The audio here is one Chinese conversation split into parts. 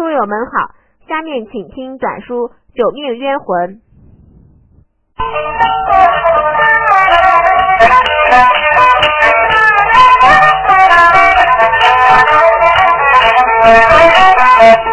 书友们好，下面请听短书《九命冤魂》。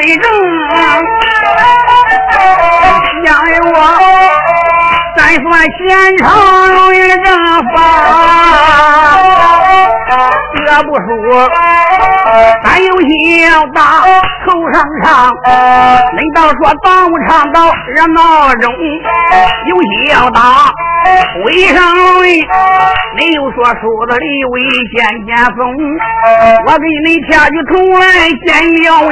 言归正，相由我再算前朝一正法，这不说，咱有戏要打头上唱，恁倒说当不唱到热闹中，有戏要打。为上位，没有说梳子里为见见风，我给你跳起头来见了位，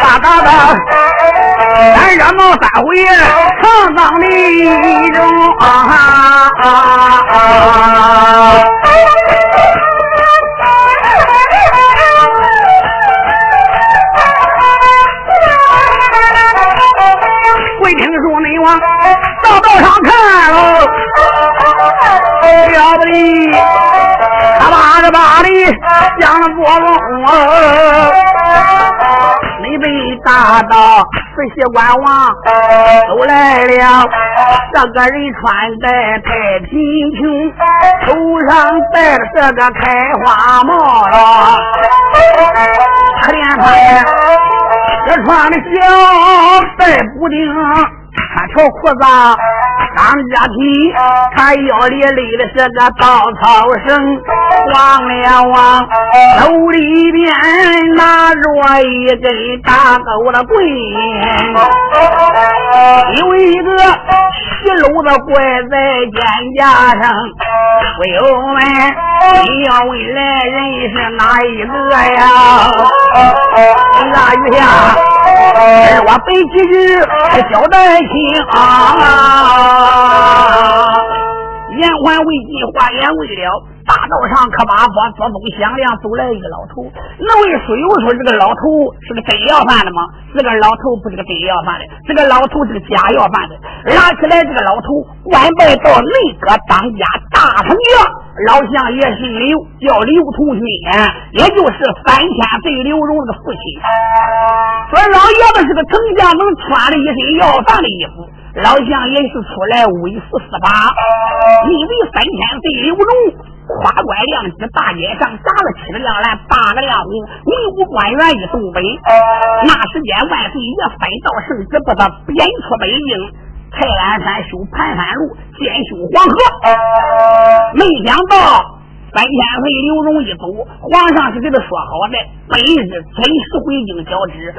哒哒哒，咱热闹三回，唱当的一种啊！你被打到四喜官王都来了，这个人穿戴太贫穷，头上戴着这个开花帽了，可怜他呀！这穿的小带补丁，穿条裤子当家皮，他腰里勒的是个稻草绳，黄连王手里边拿着一根大狗的棍，有一个皮篓子挂在肩胛上，朋友们，你要问来人是哪一个呀？那雨下。我背几句交代清啊！言还未尽，话言未了。大道上可把佛左东响亮，走来一个老头。那位书友说：“这个老头是个真要饭的吗？”这个老头不是个真要饭的，这个老头是个假要饭的。拉起来，这个老头官拜到内阁当家大丞相，老相爷姓刘，叫刘同勋，也就是三千岁刘荣的父亲。说老爷子是个丞相，能穿了一身要饭的衣服。老相爷是出来威四十八，因为三千岁刘荣。花冠亮起，大街上砸了七个亮蓝，八个亮红，文武官员一东北。那时间万岁爷分道圣旨，把他贬出北京，泰安山修盘山路，兼修黄河。没想到三千岁刘荣一走，皇上是给他说好的，本日准时回京交旨。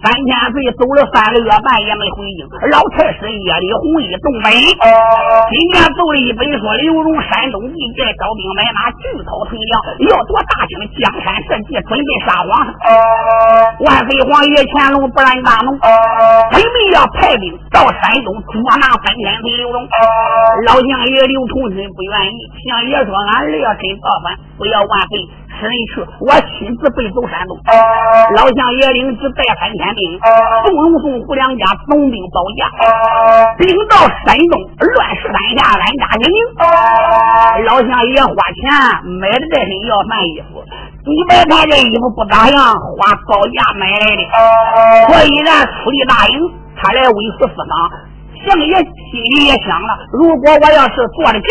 三千岁走了三个月半也没回京，老太师夜里红衣东北。今天奏了一本说刘荣山东地界招兵买马，聚草屯粮，要夺大清江山社稷，准备杀皇上。万岁皇爷乾隆不然大怒，准备要派兵到山东捉拿三千岁刘荣。老相爷刘崇勋不愿意，相爷说俺儿要真造反，不要万岁。使人去，我亲自背走山东。老相爷领旨带三千兵，宋龙、宋胡两家总兵保驾，兵到山东乱石山下安家营。老相爷花钱买的这身要饭衣服，你买他这衣服不咋样，花高价买来的。所以咱出力大营，他来威势四方。相爷心里也想了，如果我要是坐着轿，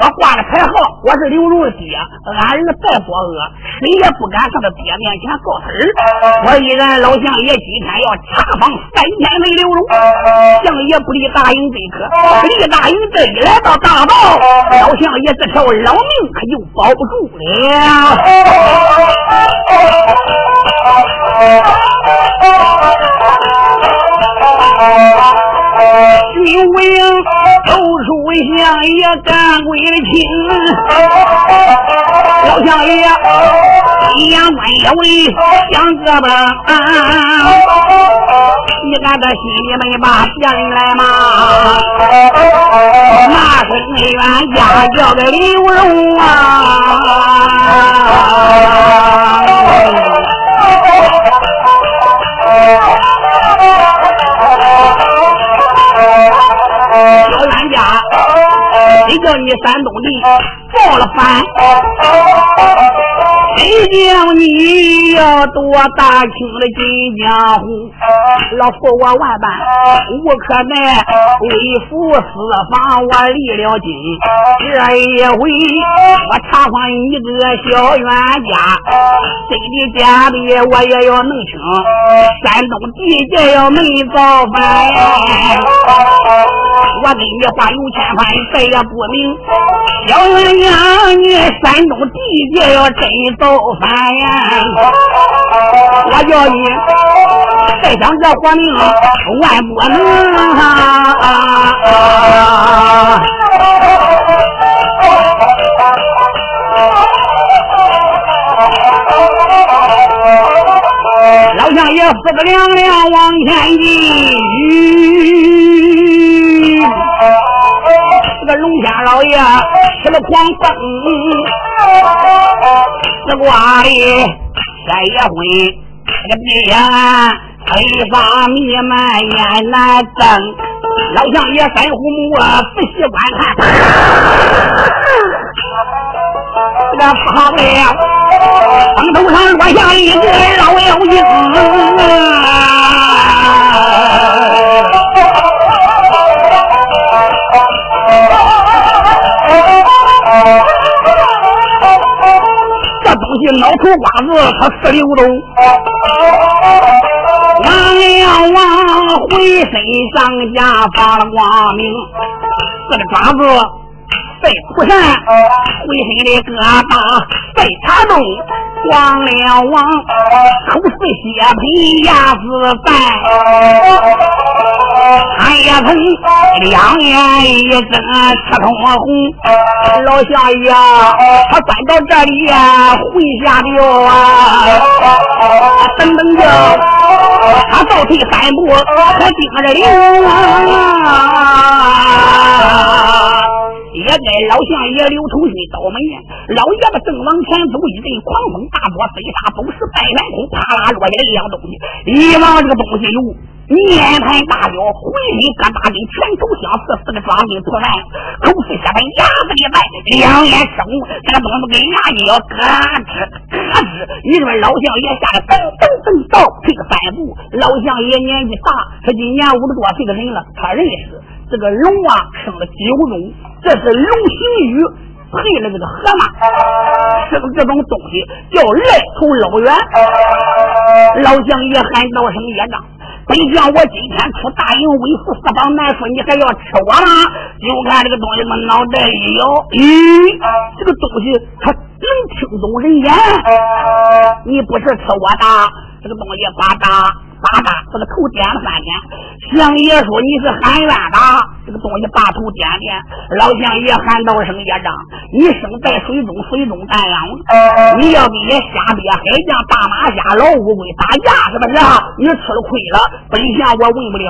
我挂了牌号，我是刘荣的爹，俺儿再作恶，谁也不敢上他爹面前告他儿。所以咱老相爷今天要查访三千岁刘荣，相爷不离大营这可，离大营这一来到大道，老相爷这条老命可就保不住了。相爷干归亲，老相爷阴阳官也为想个本，你俺这心里没把别人来骂，骂声冤家叫个刘荣啊。叫你山东的造了反？谁叫你要夺大清的金江湖？老夫我万般无可奈，为父私访我立了金。这一回我查访一个小冤家，真的假的我也要弄清。山东地界要没造反，我跟你话有千番，再也不明。小冤家，你山东地界要真造。造反呀！我叫你再想这活命，万不能啊！老相爷四个两两往前进，这个龙虾老爷吃了狂奔。这瓜里山也昏，这个地呀黑发弥漫烟难睁。老相爷三虎目啊，仔细观看，这个旁边风头上落下一个老妖精脑头瓜子，他四溜走，王了王回身上家发了光明，四个爪子在扑扇，回身的疙瘩在茶中。王了王，口似血皮，牙似蛋，他也曾两眼一睁吃通红。老相爷，他钻到这里呀回下掉啊！等等着，他倒退三步，可盯着刘啊！也该老相爷刘崇勋倒霉呀！老爷子正往前走，一阵狂风大作，飞沙走石，拜完空，啪啦落下一样东西。一望这个东西有面盘大小，浑身疙瘩跟拳头相似，四个爪跟破烂，口是血盆，牙子里白，两眼生，这个东西跟牙一样，咯吱咯吱。你说老相爷吓得噔噔噔倒退个三步。老相爷年纪大，他今年五十多岁的人了，他认识。这个龙啊，生了九种，这是龙形羽配了这个河马，生这种东西叫赖头老猿。老将爷喊道声爷长，本将我今天出大营为父四方难说，你还要吃我吗？就看这个东西嘛，脑袋一摇，咦，这个东西它能听懂人言，你不是吃我的，这个东西呱嗒。八大，这个头点了三天。相爷说你是喊冤的，这个东西把头点点。老相爷喊道声爷长，你生在水中，水中淡养。你要给人瞎憋海将大马虾老乌龟打架，是不是？你吃了亏了。本相我问不了。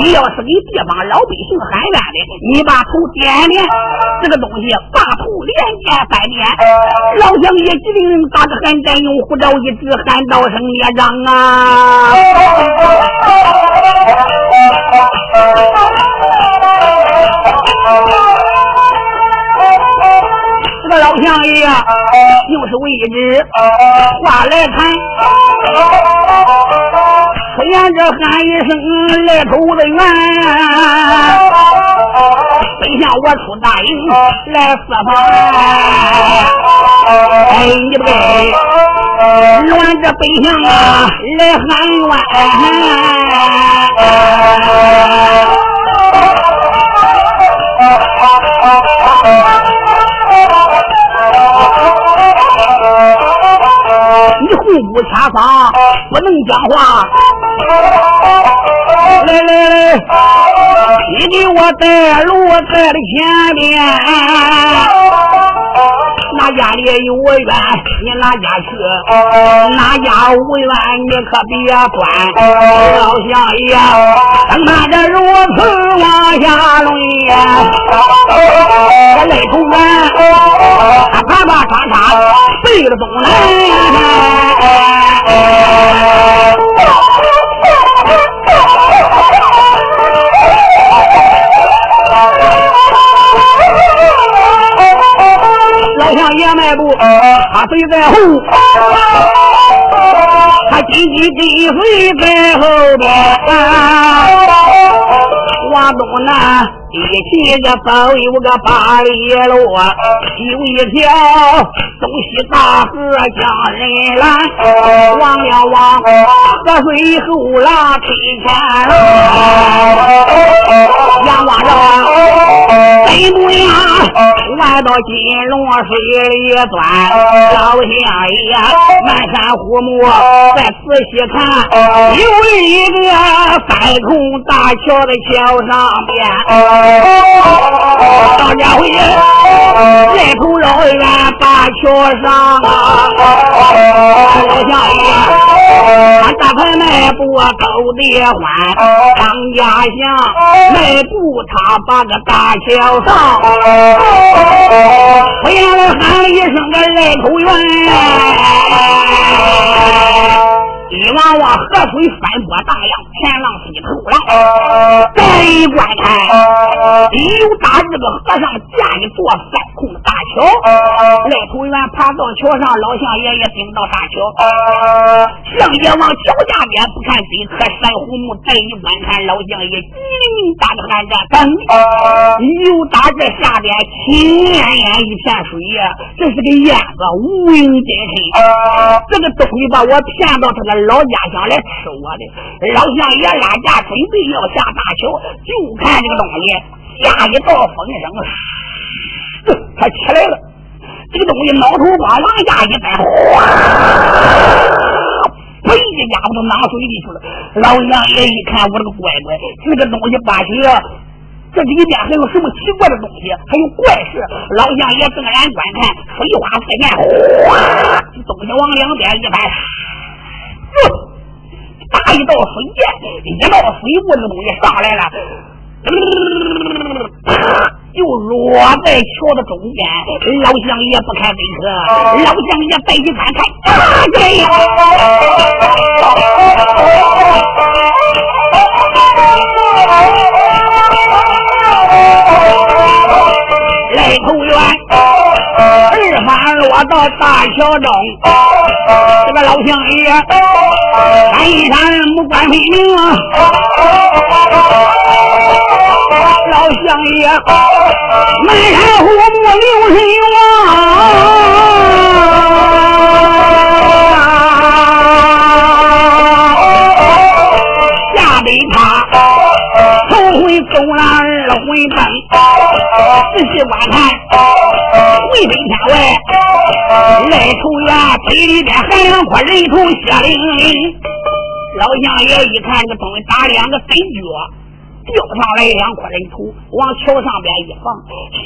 你要是给地方老百姓喊冤的，你把头点点，这个东西把头连点三点。老相爷急灵灵打个寒战，用护照一指，喊道声爷长啊！这个老相爷又是位置话来谈，出言这喊一声来头子冤，本相我出大营来四方，哎，你不该。乱这北向啊，来喊冤！你虎骨掐嗓，不能讲话。来来来，你给我带路在了前边，哪家里有我冤，你哪家去？哪家无冤，你可别管。老乡爷，等他这如此往下论，这泪头干，他啪啪嚓嚓背着东南。乡爷迈步，他随在后，他紧紧跟随在后边。往东南一起个走有个八里路，有一条东西大河将人拦，望了望河水后浪推前浪，仰望着北不呀，弯到金龙水里钻，老乡爷漫山虎目再仔细看，有一个三孔大桥的桥。上边，张家辉来头绕远大桥上啊，老乡爷，俺大牌迈步走得欢，张家祥迈步他把个大桥上，突然喊了一声个来头远。一望望河水翻波荡漾，前浪西头来。再一观看，有打这个和尚架一座三空大桥。赖头元爬到桥上，老相爷也顶到大桥。相爷往桥下边不看这棵珊瑚木，再一观看，老相爷急鸣大的喊着：“等！”有打这下边青烟烟一片水呀，这是个燕子无影真身。这个东西把我骗到这个。老家乡来吃我的，老乡爷拉架准备要下大桥，就看这个东西下一道风声，他起来了。这个东西挠头瓜往下一栽，哗，呸！一家伙都淌水里去了。老乡爷一看，我这个乖乖，这个东西八起这里边还有什么奇怪的东西？还有怪事？老乡爷正然观看，水花四溅，哗，东西往两边一拍。打一道水箭，一道水雾，那个东西上来了，就落在桥的中间。老乡爷不开飞车，老乡爷再一翻看，啊，这呀！来投缘，二马落到大桥中，这个老乡爷，山一山木关飞明，老乡爷，满山虎目留神望，下得他。头回走了二回奔，仔细观看，回北天外，赖头园北里边还两块人头血淋淋。老相爷一看这东西打两个真脚，掉上来两块人头，往桥上边一放。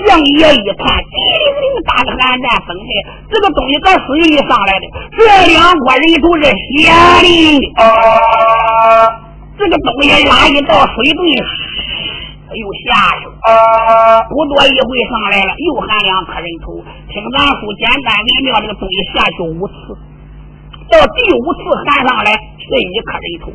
相爷一看，叮铃铃打个寒战风的，这个东西搁水里上来的，这两块人头是血淋淋的。这个东西拉一到水遁，又下去了。不多一会上来了，又喊两颗人头。听咱说简单明了，这个东西下去五次，到第五次喊上来是一颗人头。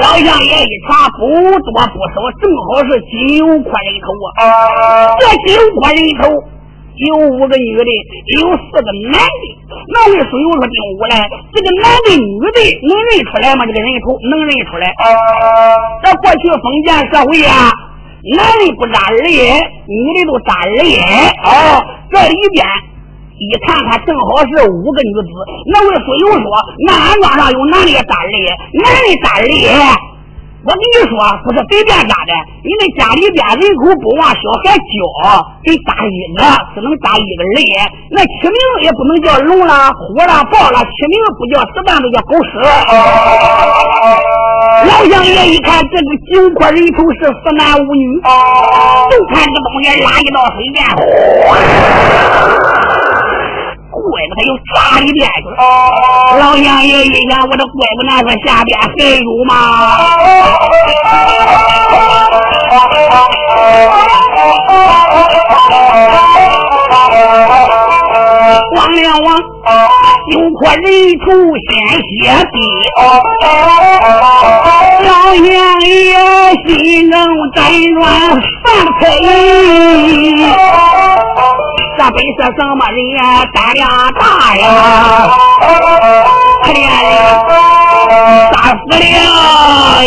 老乡爷一查，不多不少，正好是九颗人头啊！这九颗人头。有五个女的，有四个男的。那位书友说：“丁武嘞，这个男的、女的能认出来吗？这个人头能认出来？这过去封建社会啊，男的不扎耳眼，女的都扎耳眼。哦，这里边一看他，正好是五个女子。那位书友说：那俺庄上有男的扎耳眼，男的扎耳眼。”我跟你说，不是随便扎的。你那家里边人口不往小孩教，得扎一个，只能扎一个人。那起名也不能叫龙啦、虎啦、豹啦，起名不叫十半，都叫狗屎。老乡爷一看这个九块人头是四男五女，就看这东西拉一道水面，怪不他又炸一遍去。老乡爷一想，我这怪不难说下边还有吗？王亮王，九块人头鲜血滴，老爷爷心中辗转犯愁。这本是什么人呀？胆量大呀！可怜的，打死了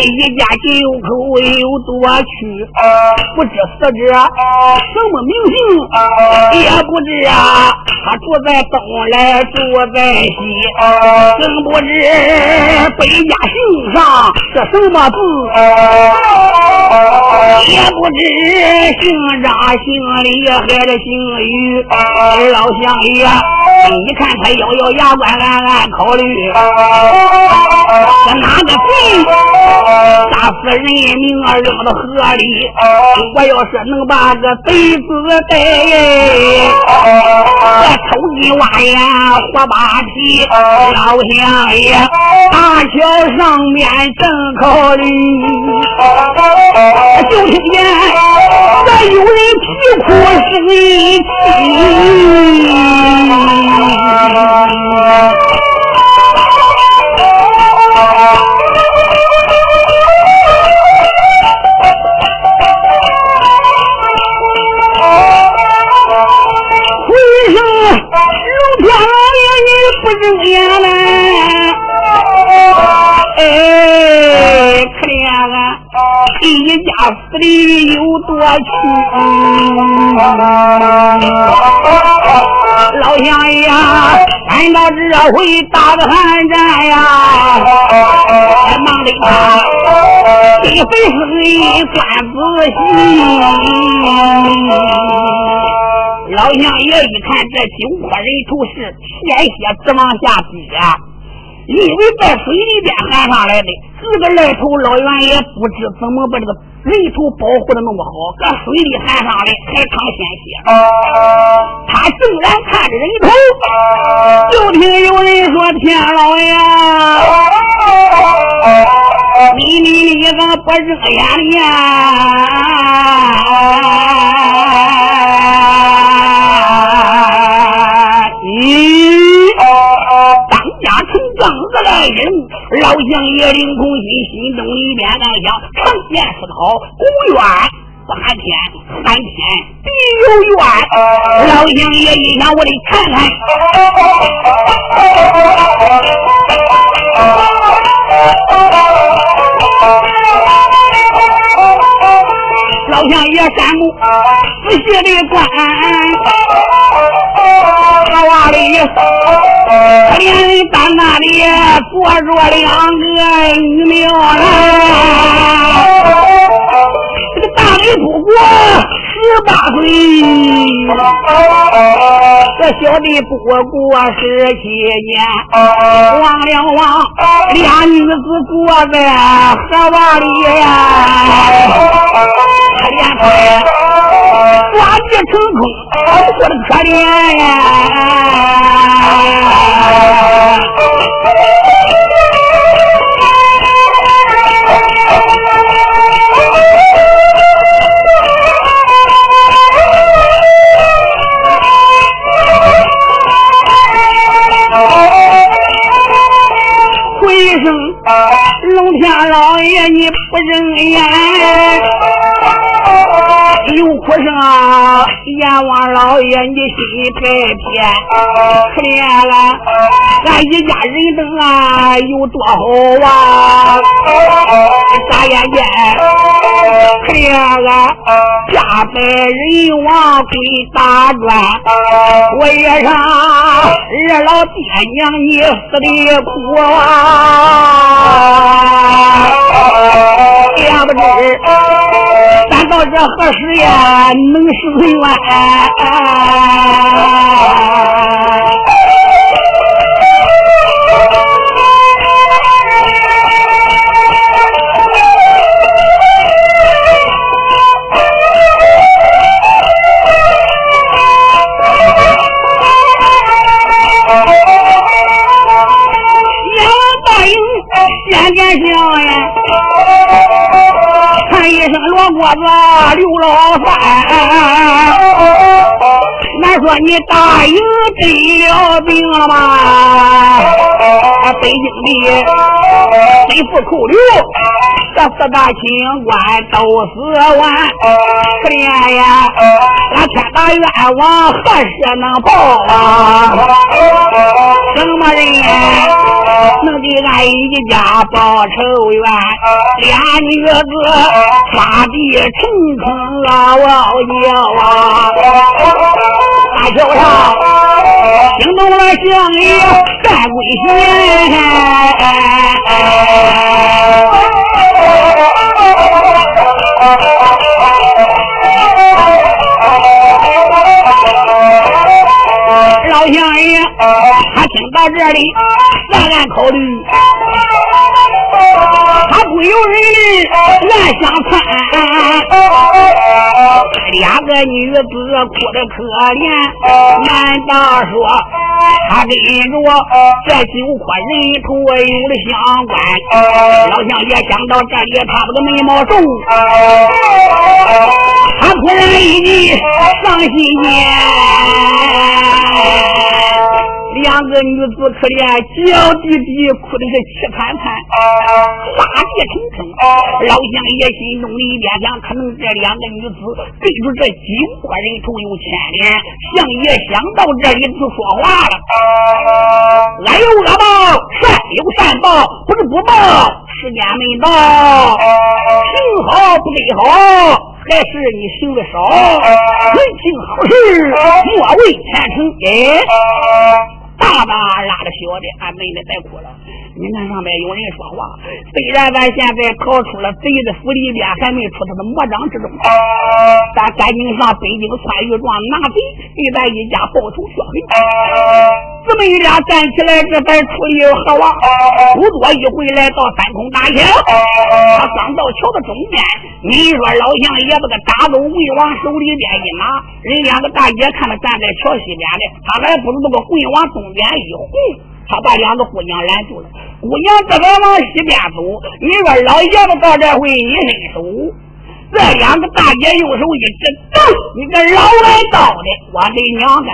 一家九口有多屈，不知死者什么名姓，也不知啊，他住在东来住在西，更不知北家姓上是什么字，也不知姓张姓李还是姓于。老乡爷，你看他咬咬牙关，暗暗考虑，这哪个贼杀死人命儿，扔到河里？我要是能把个贼子逮，这抽筋挖眼活扒皮，老乡爷，大桥上面正考虑，就听见这有人啼哭声起。为什么龙天老爷你不睁眼呢？哎，可怜啊！一家死的有多屈？老乡爷，赶到这回打个寒战呀！忙的他给粉丝算仔细。老乡爷一看这九块人头是鲜血直往下滴。以为在水里边喊上来的，这个来头老员也不知怎么把这个人头保护的那么好，搁水里喊上来还淌鲜血。他正然看着人头，就听有人说：“天老爷，你你你怎么不睁眼呢？”子来人，老乡爷领空心，心中里边暗想：常见是好，公冤不喊天，喊天必有冤。老乡爷一想，我得看看。老乡爷山木仔细的观。老娃里，可怜的在那里坐着两个女苗来，这个大雷不过十八岁，这小弟不过十七年，忘了忘，俩女子坐在河洼里呀，可怜他，抓地成空，活的可怜呀。回声，龙天老爷，你不认眼。刘苦生啊，阎王老爷，你心太偏，可怜了，俺一家人等啊有多好啊！眨眼间，可怜了，家败人亡归大专，我也让二老爹娘你死的苦啊！也不知咱到这何时呀？能生完？渐渐笑呀。一？声罗锅子刘老三，难说你大营得了病了吗？北京的贼富扣留，这四大清官都死完，可怜呀！俺天大冤枉何时能报啊？什么人能给俺一家报仇冤？俩女子杀地成坑啊，我叫啊！大桥上惊动了乡里干鬼仙。老乡爷，他听到这里，暗暗考虑，不由人乱想看，两个女子哭的可怜，难道说他跟着这九块人头有了相关？老乡爷想到这里，他这眉毛皱，他突然一急，伤心间。两个女子可怜，娇滴滴，哭的是气惨惨，撒地成坑。老乡爷心中里边想，可能这两个女子对着这金国人头有牵连。相爷想到这里就说话了：“恶有恶报，善有善报，不是不报，时间没到。行好不对好，还是你行的少。人情好事，莫为前程。”哎。大大拉着小的，俺妹妹别哭了。你看上面有人说话，虽然咱现在逃出了贼的府里边，还没出他的魔掌之中，咱赶紧上北京川豫庄拿贼，给咱一家报仇雪恨。姊妹俩站起来，这才处理河王。不多一会，来到三空大桥，他刚到桥的中间，你说老乡爷把个大钩棍往手里边一拿，人两个大爷看他站在桥西边的，他还不如那个棍往东边一轰，他把两个姑娘拦住了。姑娘自个往西边走，你说老爷子到这会一伸手，这两个大爷右手一指，噔，你个老挨刀的，我的娘的！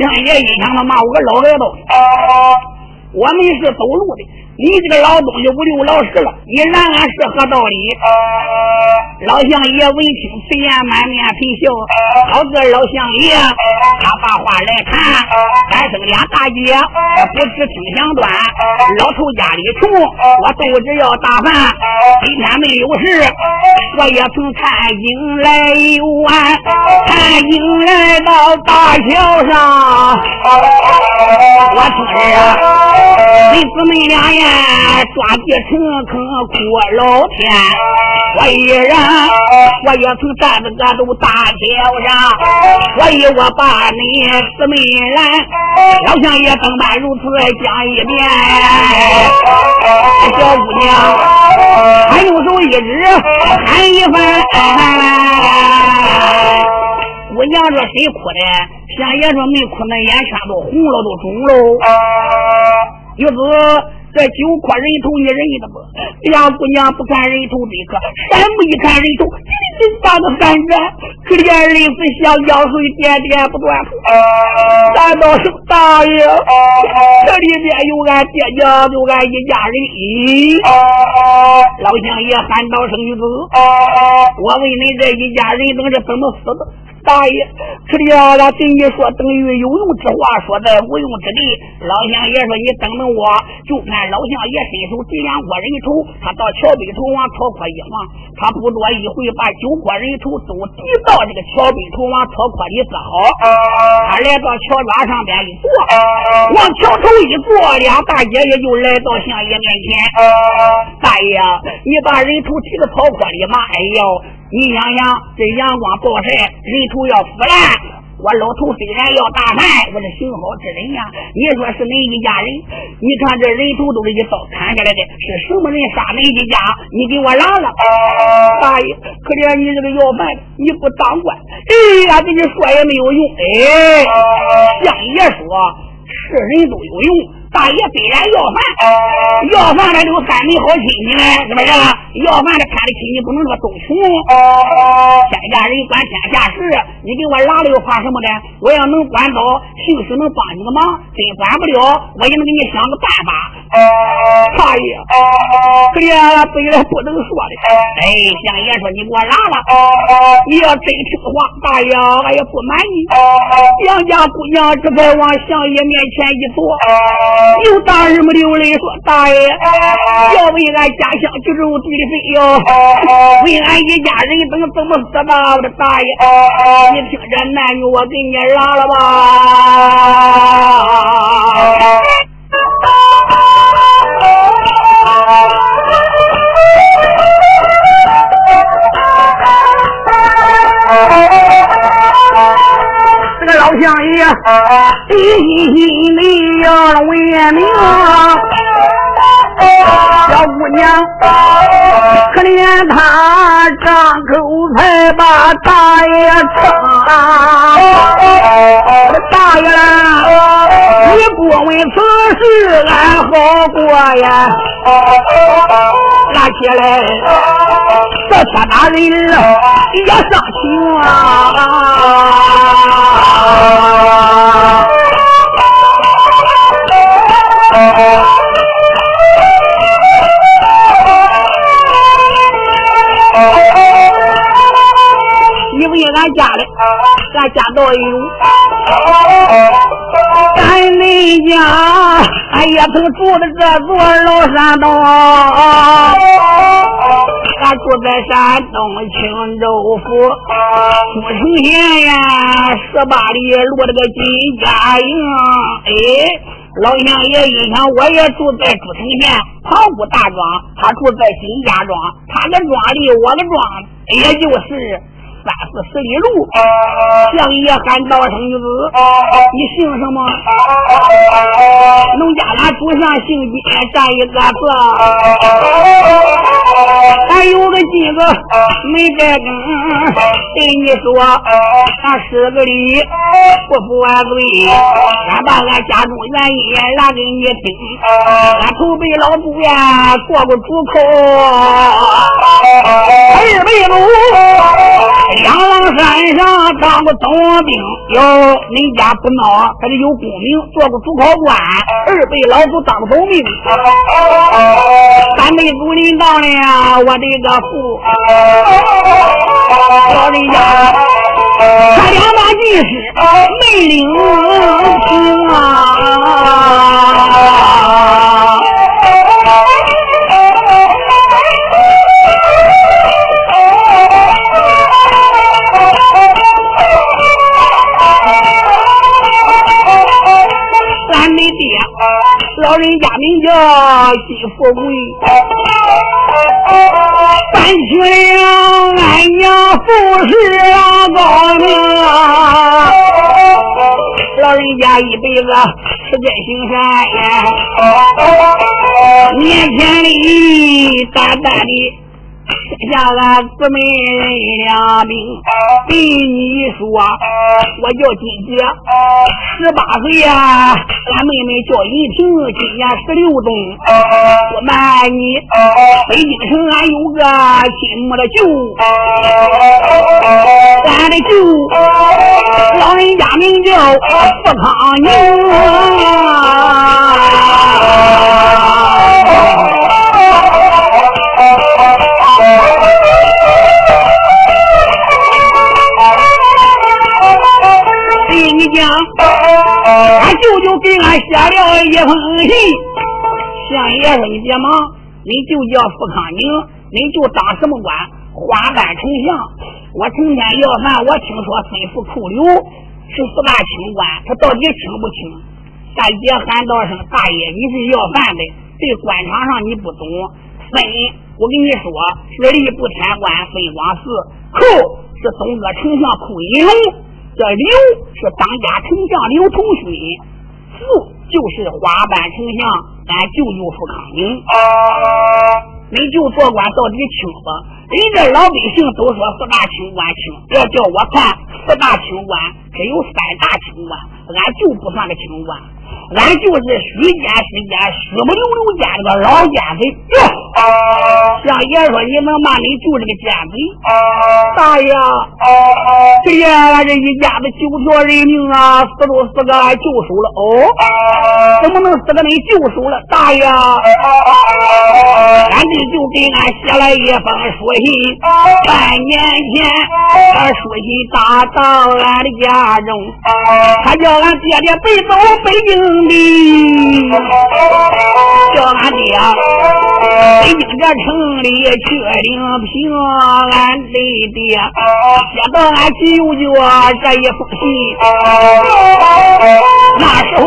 相爷一想，他骂我个老挨刀，我们是走路的。你这个老东西五六老十了，你拦俺是何道理？老相爷闻听此言，满面陪笑。好个老相爷，他把话来谈。俺生俩大姐，不知听响端。老头家里穷，我肚子要打饭。今天没有事，我也曾看经来游玩。看经来到大桥上，我听着，你姊妹俩呀。抓地成坑哭老天，所以人我也曾站在这都大桥上，所以我把你姊妹来，老乡爷登班如此讲一遍。小姑娘，还用手一指喊一番。姑娘说谁哭的？相爷说没哭，那眼圈都红了，都肿喽。有子。这九块人头你认得不？两姑娘不看人头这颗，山木一看人头，紧紧把个翻转，可怜泪水像江水点点不断。难道是大爷？这里面有俺爹娘，有俺一家人。咦老乡爷喊道声女子，我问你这一家人都是怎么死的？大爷，这里啊，俺对你说等于有用之话，说在无用之地。老乡爷说：“你等等我，就看老乡爷伸手递两颗人头，他到桥北头往草坡一放，他不多一会把九颗人头都递到这个桥北头往草坡里搁好。他来到桥庄上边一坐，往桥头一坐，俩大爷爷就来到相爷面前。大爷，你把人头提到草坡里嘛？哎呦！你想想，这阳光暴晒，人头要腐烂。我老头虽然要大难，我是行好之人呀。你说是恁一家人？你看这人头都是一刀砍下来的，是什么人杀恁一家？你给我拦了！大爷，可怜你这个要饭的，你不当官，哎呀，跟你说也没有用。哎，相爷说，是人都有用。大爷虽然要饭，要饭的都三没好亲戚呢，是不是？要饭的看得起你，不能说都穷。天下人管天下事，你给我拉了又怕什么的？我要能管到，兴许能帮你个忙；真管不了，我也能给你想个办法。大爷，本来不能说的。哎，相爷说你给我拉了，你要真听话，大爷俺也不瞒你，杨家姑娘这才往相爷面前一坐，有大人没流泪说：“大爷，要为俺家乡救助地的费用，为俺一家人等怎么死吧？我的大爷，你听这男女，我给你拉了吧。”相爷心里要为名，小姑娘可怜他张口才把大爷称，大爷，你不问此事，俺好过呀。拿起来，这天大人也上情啊！你问俺家的，俺家倒有。咱那家，俺也曾住的这座老山洞，俺住在山东青州府古城县呀，十八里路这个金家营。哎，老乡爷一想，我也住在古城县塘沽大庄，他住在金家庄，他的庄里我的庄也就是。三四十里路，相爷喊道声子，你姓什么？农家俺祖上姓金，占一个字。还有个金子没带根，对你说，俺十个里不服俺罪，俺把俺家中原因拿给你听。俺头辈老祖呀做过主口，二辈祖。两狼山上当过总兵，哟，恁家不孬，还得有功名，做过主考官。二辈老祖当总兵，三辈祖领当了我的个父，老人家他两把进士没领情啊。老人家名叫金富贵，搬去了俺娘富士高明。老人家一辈子是根行善，年前里淡淡的。下俺姊妹两命，对你说，我叫金姐，十八岁呀，俺妹妹叫银婷，今年十六冬。不瞒你，北京城俺有个亲母的舅，俺的舅，老人家名叫富康宁。俺舅舅给俺写了一封信，相爷说你别忙，你就叫富康宁，你就当什么官？花班丞相。我成天要饭，我听说吩咐库刘是四大清官，他到底清不清？大爷喊道声大爷，你是要饭的，对官场上你不懂。分，我跟你说，是吏部天官分光寺，寇是东阁丞相库银龙。这刘是当家丞相刘同勋，字就是花班丞相俺舅舅傅康宁。你就做官到底清不？人家老百姓都说四大清官清，要叫我看四大清官，只有三大清官，俺就不算个清官。俺就是徐家是家徐不溜溜家这个老奸贼哟。相爷说你能骂你救这个奸贼？大爷，这呀，俺这一家子九条人命啊，死都死个救赎了哦。怎么能死个你救赎了？大爷，俺弟就给俺写了一封书信，半年前把书信打到俺的家中，他叫俺爹爹背走北京的，叫俺爹北京这城里去领平俺的爹，接到俺舅舅这一封信，那时候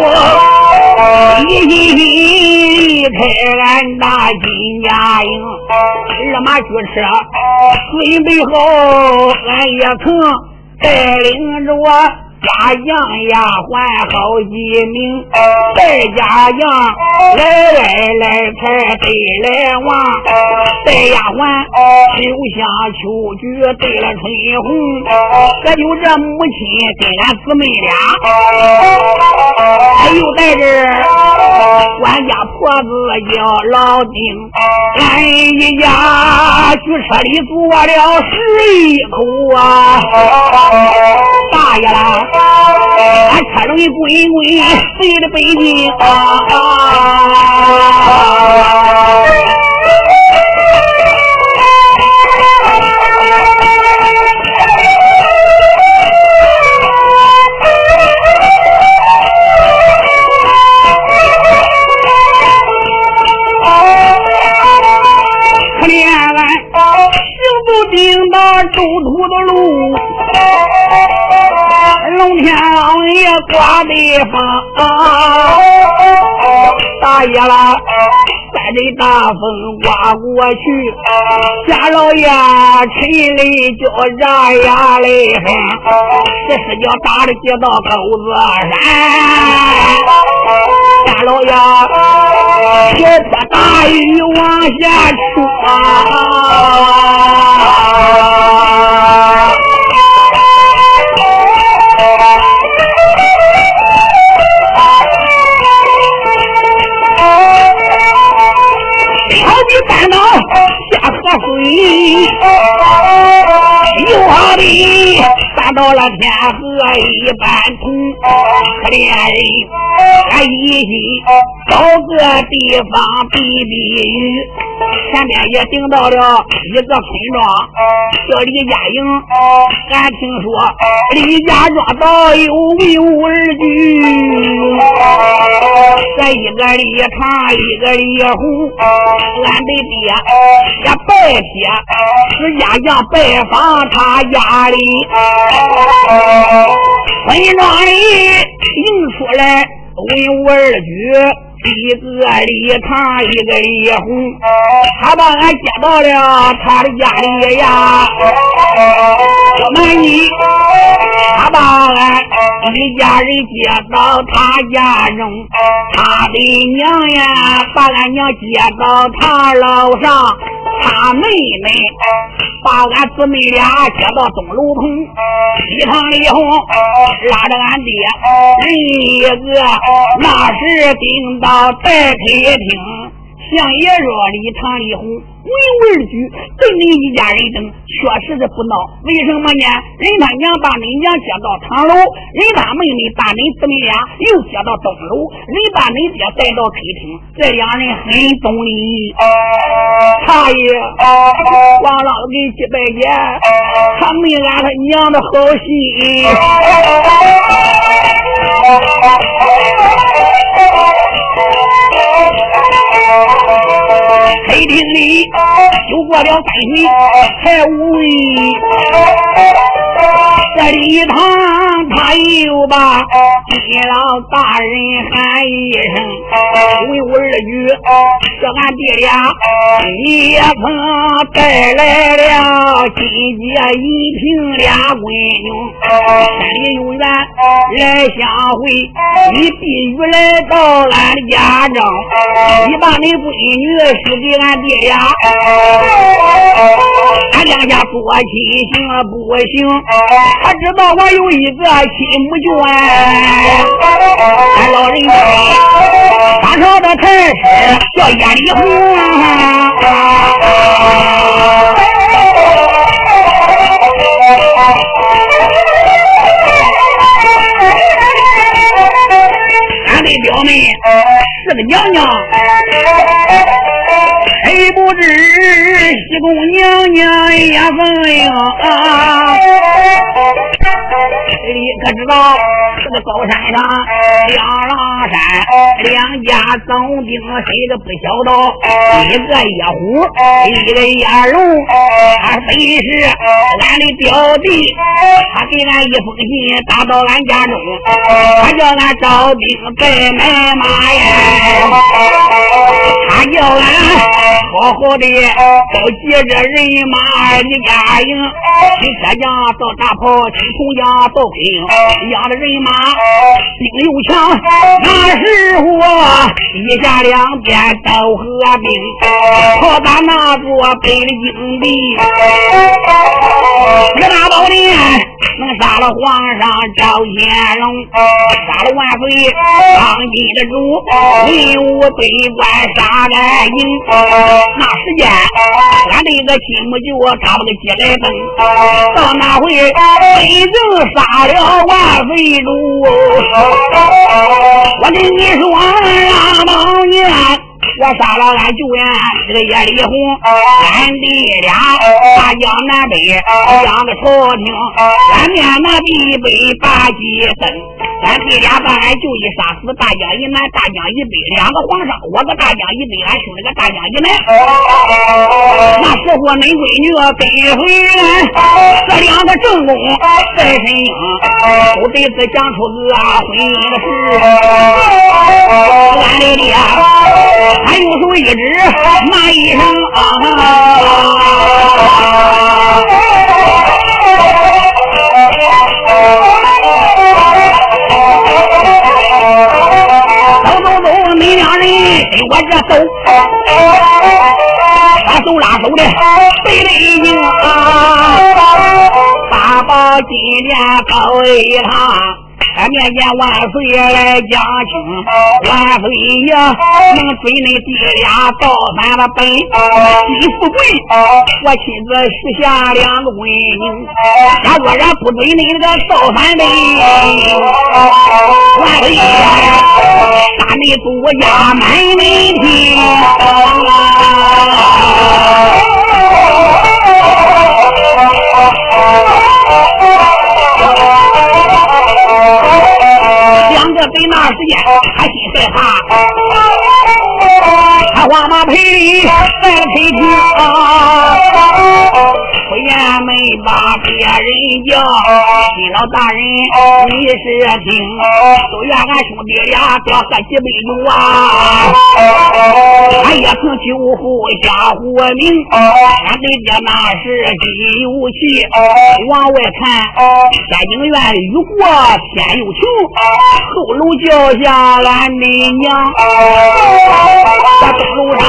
离开俺大金家营，二马驱车准备好，俺也曾带领着我。家养丫鬟好几名，在家养来来来才对来往，带丫鬟秋香秋菊对了春红，这就这母亲跟俺姊妹俩，还有在这管家婆子叫老丁，俺一家去车里坐了十一口啊，大爷啦！俺车中一滚滚飞的北京啊！行不定那周土的路。龙天王爷刮地方，大爷啦，三阵大风刮过去，贾老爷沉泪就让牙泪，这是叫打的几道狗子山，贾老爷瓢泼大雨往下冲啊。你，又好比翻到了天河一般通。可怜人，俺一心找个地方避避雨。前面也顶到了一个村庄，叫李家营。俺听说李家庄倒有位儿女，这一个李长，一个李红，俺的爹也拜帖，史家将拜访他家里，村庄里听说来文武二举。一个李唐，一个李红，他把俺接到了他的家里呀。我瞒你，他把俺一家人接到他家中，他的娘呀，把俺娘接到他楼上。他妹妹把俺姊妹俩接到东楼棚，西堂李红拉着俺爹，另一个那时顶到待客厅。相爷说：“李唐、李红文武二举，对你一家人等，确实是不孬。为什么呢？人他娘把你娘接到堂楼，人他妹妹把你姊妹俩又接到东楼，人把你爹带到客厅，这两人很懂礼。大爷，王老给几百年，他没安他娘的好心。”黑厅里又过了三回，才五位。这礼堂他又把金老大人喊一声，为我二女，这俺爹俩也曾带来了金姐一平俩闺女，山里有缘来相会，你必须来到俺的家中，你把你闺女许给俺爹俩，俺向下做亲行不行？他知道我有一个亲母眷，俺老人家当朝的太师叫叶丽红。俺的表妹是个娘娘。是西宫娘娘也分呀？你可知道这个高山上两狼山，两家总兵谁都不晓得？一个野虎，一个野龙，他本是俺的表弟，他给俺一封信打到俺家中，他叫俺招兵再买马呀，他叫俺。好好的召集着人马一家营，骑铁匠造大炮，骑铜匠造兵，养的人马兵又强。那时候一下两边都合兵，好把那座北京地，这大宝殿能杀了皇上赵显龙，杀了万岁当今的主，文武百官杀来营。那时间，俺这个亲母舅他了个鸡来灯，到那回北京杀了万岁主。我跟你说，老当年。我杀了俺舅爷这个叶丽红，俺弟俩大江南北两个朝廷，俺面那地北八旗分，俺弟俩把俺舅爷杀死大江以南、大江以北两个皇上，我个大江以北，俺生了个大江以南。那时候恁闺女跟回来，这两个正宫在身影，都得是讲出个婚姻的事。俺的爹。还用手一指，骂一声啊！两人跟我这走，拉手拉手的背背影啊，八宝金莲高一趟。俺面见万岁爷来讲清，万岁爷能追恁弟俩造反的本，西富贵，我亲自许下两个文名。假若然不追恁那个造反的，万岁爷杀你祖家满门庭。在那时间，他心害怕，他慌马赔礼在了陪听啊。不言没把别人叫，新老大人你是听，都怨俺兄弟俩多喝几杯酒啊。俺也曾救护家护命，俺对爹那是心有气。往外看，天津院雨过天又晴，后楼叫下俺的娘，在东楼上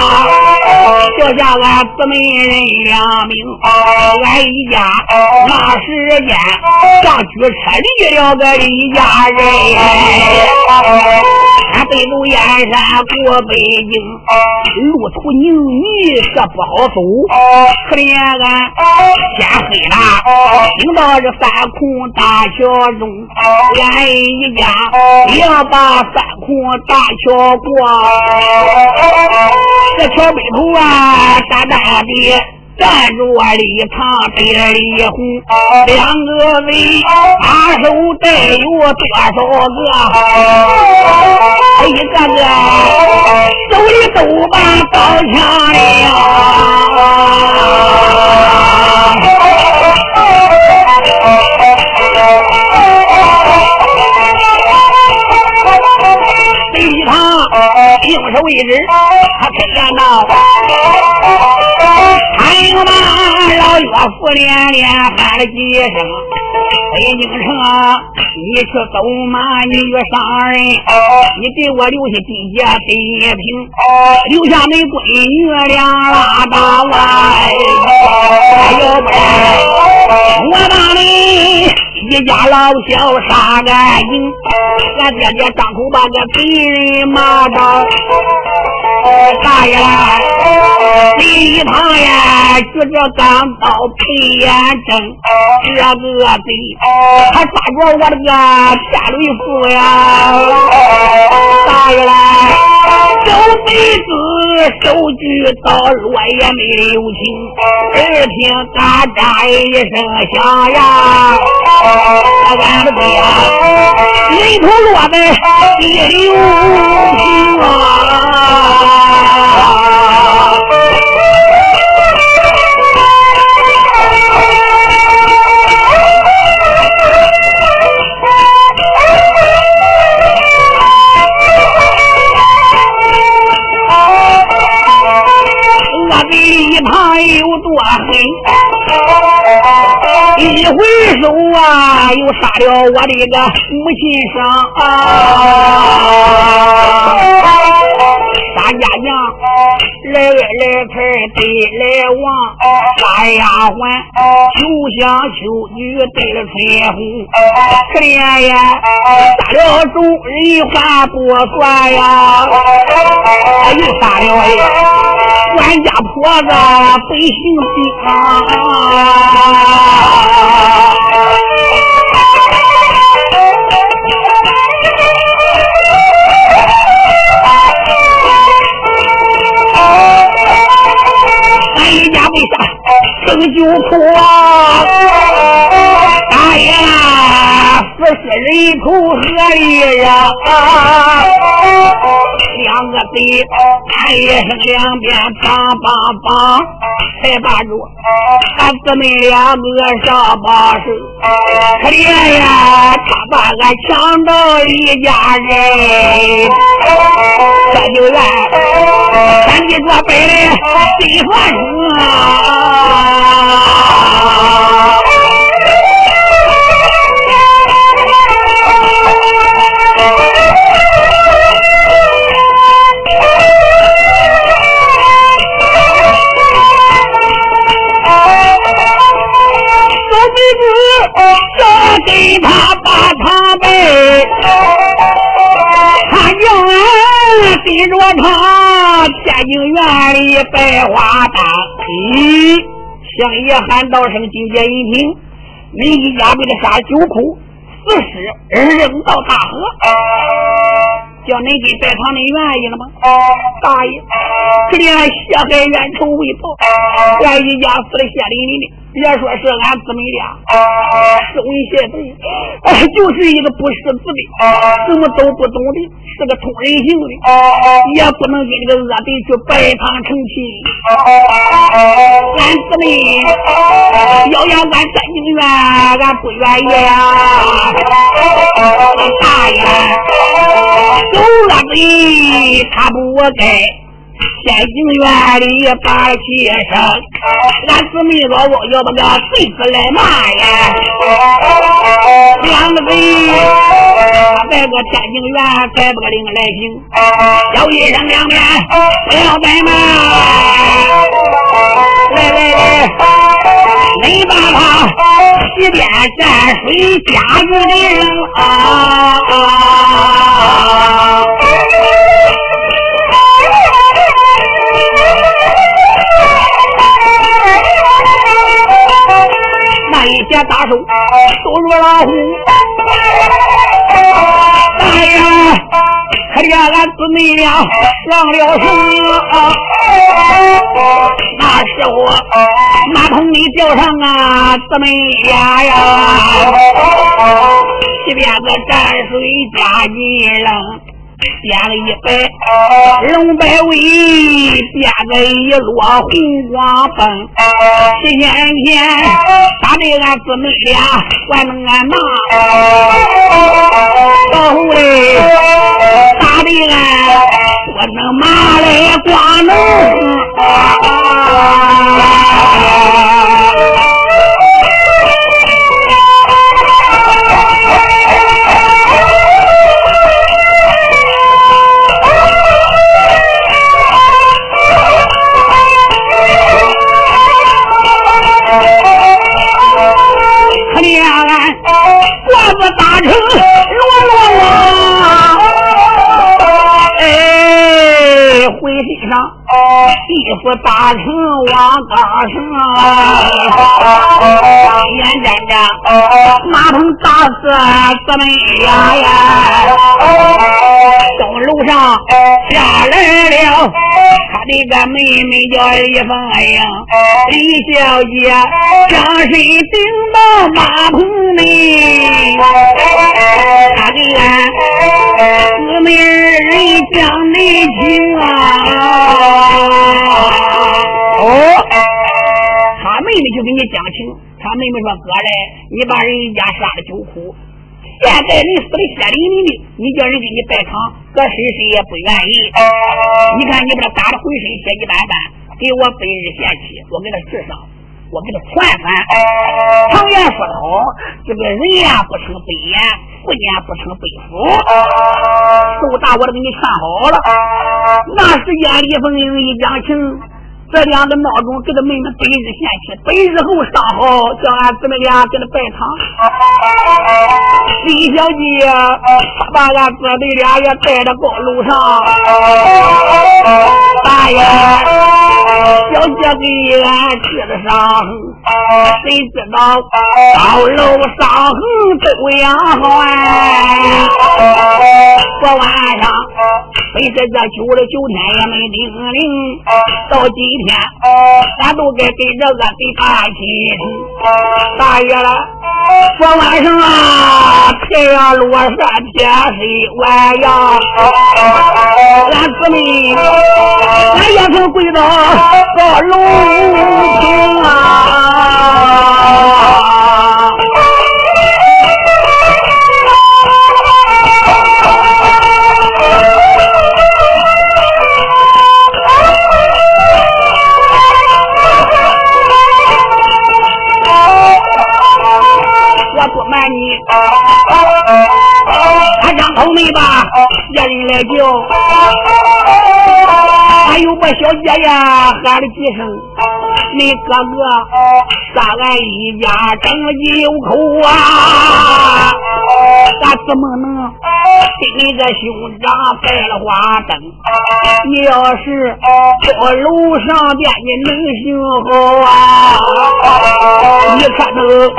叫下俺姊妹人两名。俺一家那时间上举车离了个一家人，俺北路燕山过北京，路途泥泞这不好走，可怜俺天黑了，行到这三孔大桥中，俺一家要把三孔大桥过，这桥北头啊，大大的。站着李唐对李红，两个人把手带有多少个？一个个手里都把刀枪对他用手一指，他开言道。明吗？老岳父连连喊了几声：“北京城，你去走马，你去上人，你给我留下地界北平，留下恁闺女俩拉大娃，要不然我把你。”一家老小杀干净，俺爹爹张口把个贼人骂到。大爷，第一趟呀，举着钢刀配眼睁，这个贼还抓着我的个天雷斧呀！大爷啦，小贼子手举刀，落也没留情。只听嘎喳一声响呀，俺的爹人头落在地里无情啊！一旁有多黑，一回首啊，又杀了我的个母亲生啊！大家娘来来财得来往，大丫鬟秋香秋女得了春红，可怜呀，杀了主人还不算呀，又杀了官家婆子百姓兵啊！就哭啊！大爷，四十人头何意呀？两个贼喊一声，两边梆梆梆，才把住俺姊妹两个上把手。可怜呀，他把俺抢到一家人，这就怨咱地做白的谁发生啊？着他，天津院里百花丹。咦，向爷喊道声：“金姐一听，你一家被他杀九窟，死尸扔到大河，叫恁给拜堂恁愿意了吗？”大爷，可怜血海冤仇未报，俺一家死的血淋淋的。别说是俺姊妹俩，是文贤贼，哎，就是一个不识字的，什么都不懂的，是个通人性的，也不能跟这个恶贼去拜堂成亲。俺姊妹要让俺三进院，俺不愿意呀。大爷，狗恶贼，他不该。天津院里把气声，俺姊妹老翁要把个贼子来骂呀！两个贼在个天津院再不个领来行，叫一声两边不要怠慢，来来来，你把他西边蘸水加入的人啊！一大手都入老虎，大爷，可怜俺姊妹俩上了绳。那时我马桶里吊上啊姊妹俩呀，一边子蘸水加进扔。点了一百龙百尾，变个一摞红光风。七天天打的俺姊妹俩还能俺骂，到后来打的俺不能骂来光能。一夫大成往高升，眼见着马棚打死四妹呀呀，东楼上下来了，他的个妹妹叫李凤英，李小姐将身顶到马棚内，他的俺姊妹二人讲内情啊。给你讲情，他妹妹说：“哥嘞，你把人家杀了九苦，现在人死的血淋淋的，你叫人给你拜堂，搁谁谁也不愿意。你看你把他打的浑身血迹斑斑，给我本日贤妻，我给他治上，我给他传传。常言说得好，这个人言不成非言，福言不成非福。都大我都给你劝好了。那时间李凤英一讲情。”这两个闹钟给他妹妹本日献起，白日后上好，叫俺姊妹俩给他拜堂。李小姐，她把俺姊妹俩也带到高楼上。大爷，小姐给俺治的伤，谁知道高楼伤痕都养好哎。昨晚上，本是这九十九天也没定灵，到今天。天，咱都该跟着俺给他亲。大爷了，昨晚上啊，太阳落山，天黑晚阳，俺姊妹，俺也曾跪到高楼他想同意吧家里来救还有我小姐呀喊了几声你哥哥咱俺一家争几口啊！咱怎么能给你个兄长拜了花灯？你要是到楼上边你能行好啊！你可能把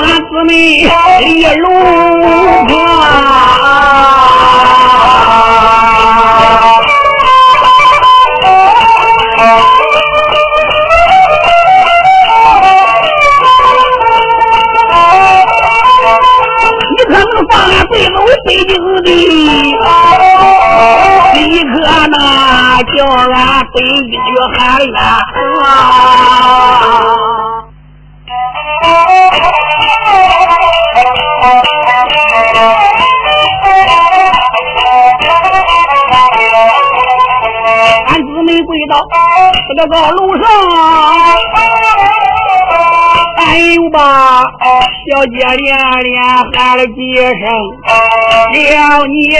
俺姊妹离楼啊！俺姊妹跪到这个高楼上。哎呦吧，小姐连连喊了几声，叫你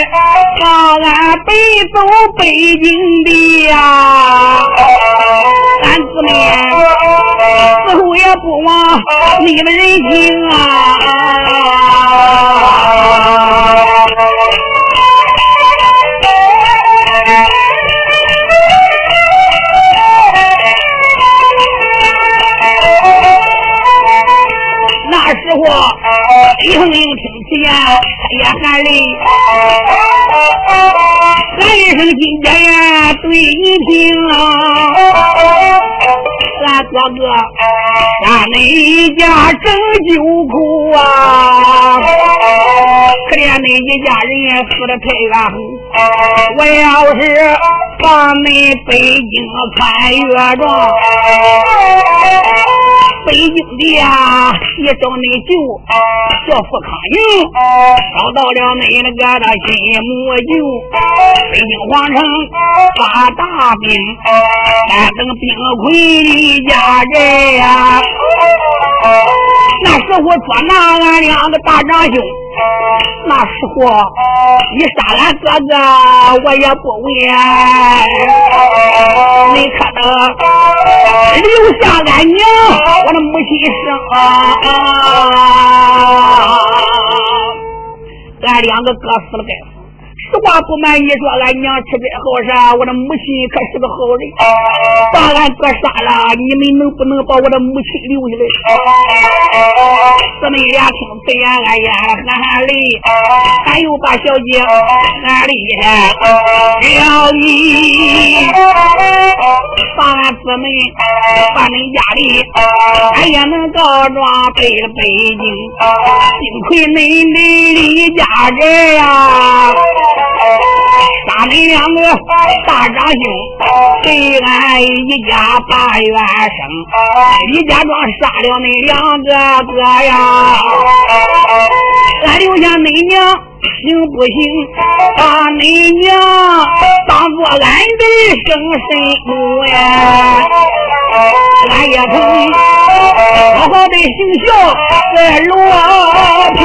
把俺背走北京的呀！俺姊妹死后也不忘你们人情啊！李凤英听见，他也喊泪，喊一声金家呀，对你听啊，俺哥哥杀你家整九苦啊，可怜恁一家人死的太冤我要是把恁北京看月状。北京的呀，你找你舅叫富康营，找到了你那个的新母舅。北京皇城发大兵，三等兵魁的家人呀。那时候捉拿俺两个大长兄。那时候你杀俺哥哥，我也不问。你可能留下俺娘，我的母亲生啊！俺两个哥死了该死，实话不瞒你说，俺娘吃这好啥？我的母亲可是个好人，把俺哥杀了，你们能不能把我的母亲留下来？姊妹俩听，对呀，哎呀，喊喊泪，俺又把小姐喊厉害，小姨把俺姊妹把恁家里，俺也能告状背了北京，幸亏恁的李家人呀。你两个大长兄，给俺一家把冤生。李家庄杀了恁两个哥呀，俺留下恁娘行不行？把恁娘当做俺的生身母呀，俺也曾好好的行孝在罗平。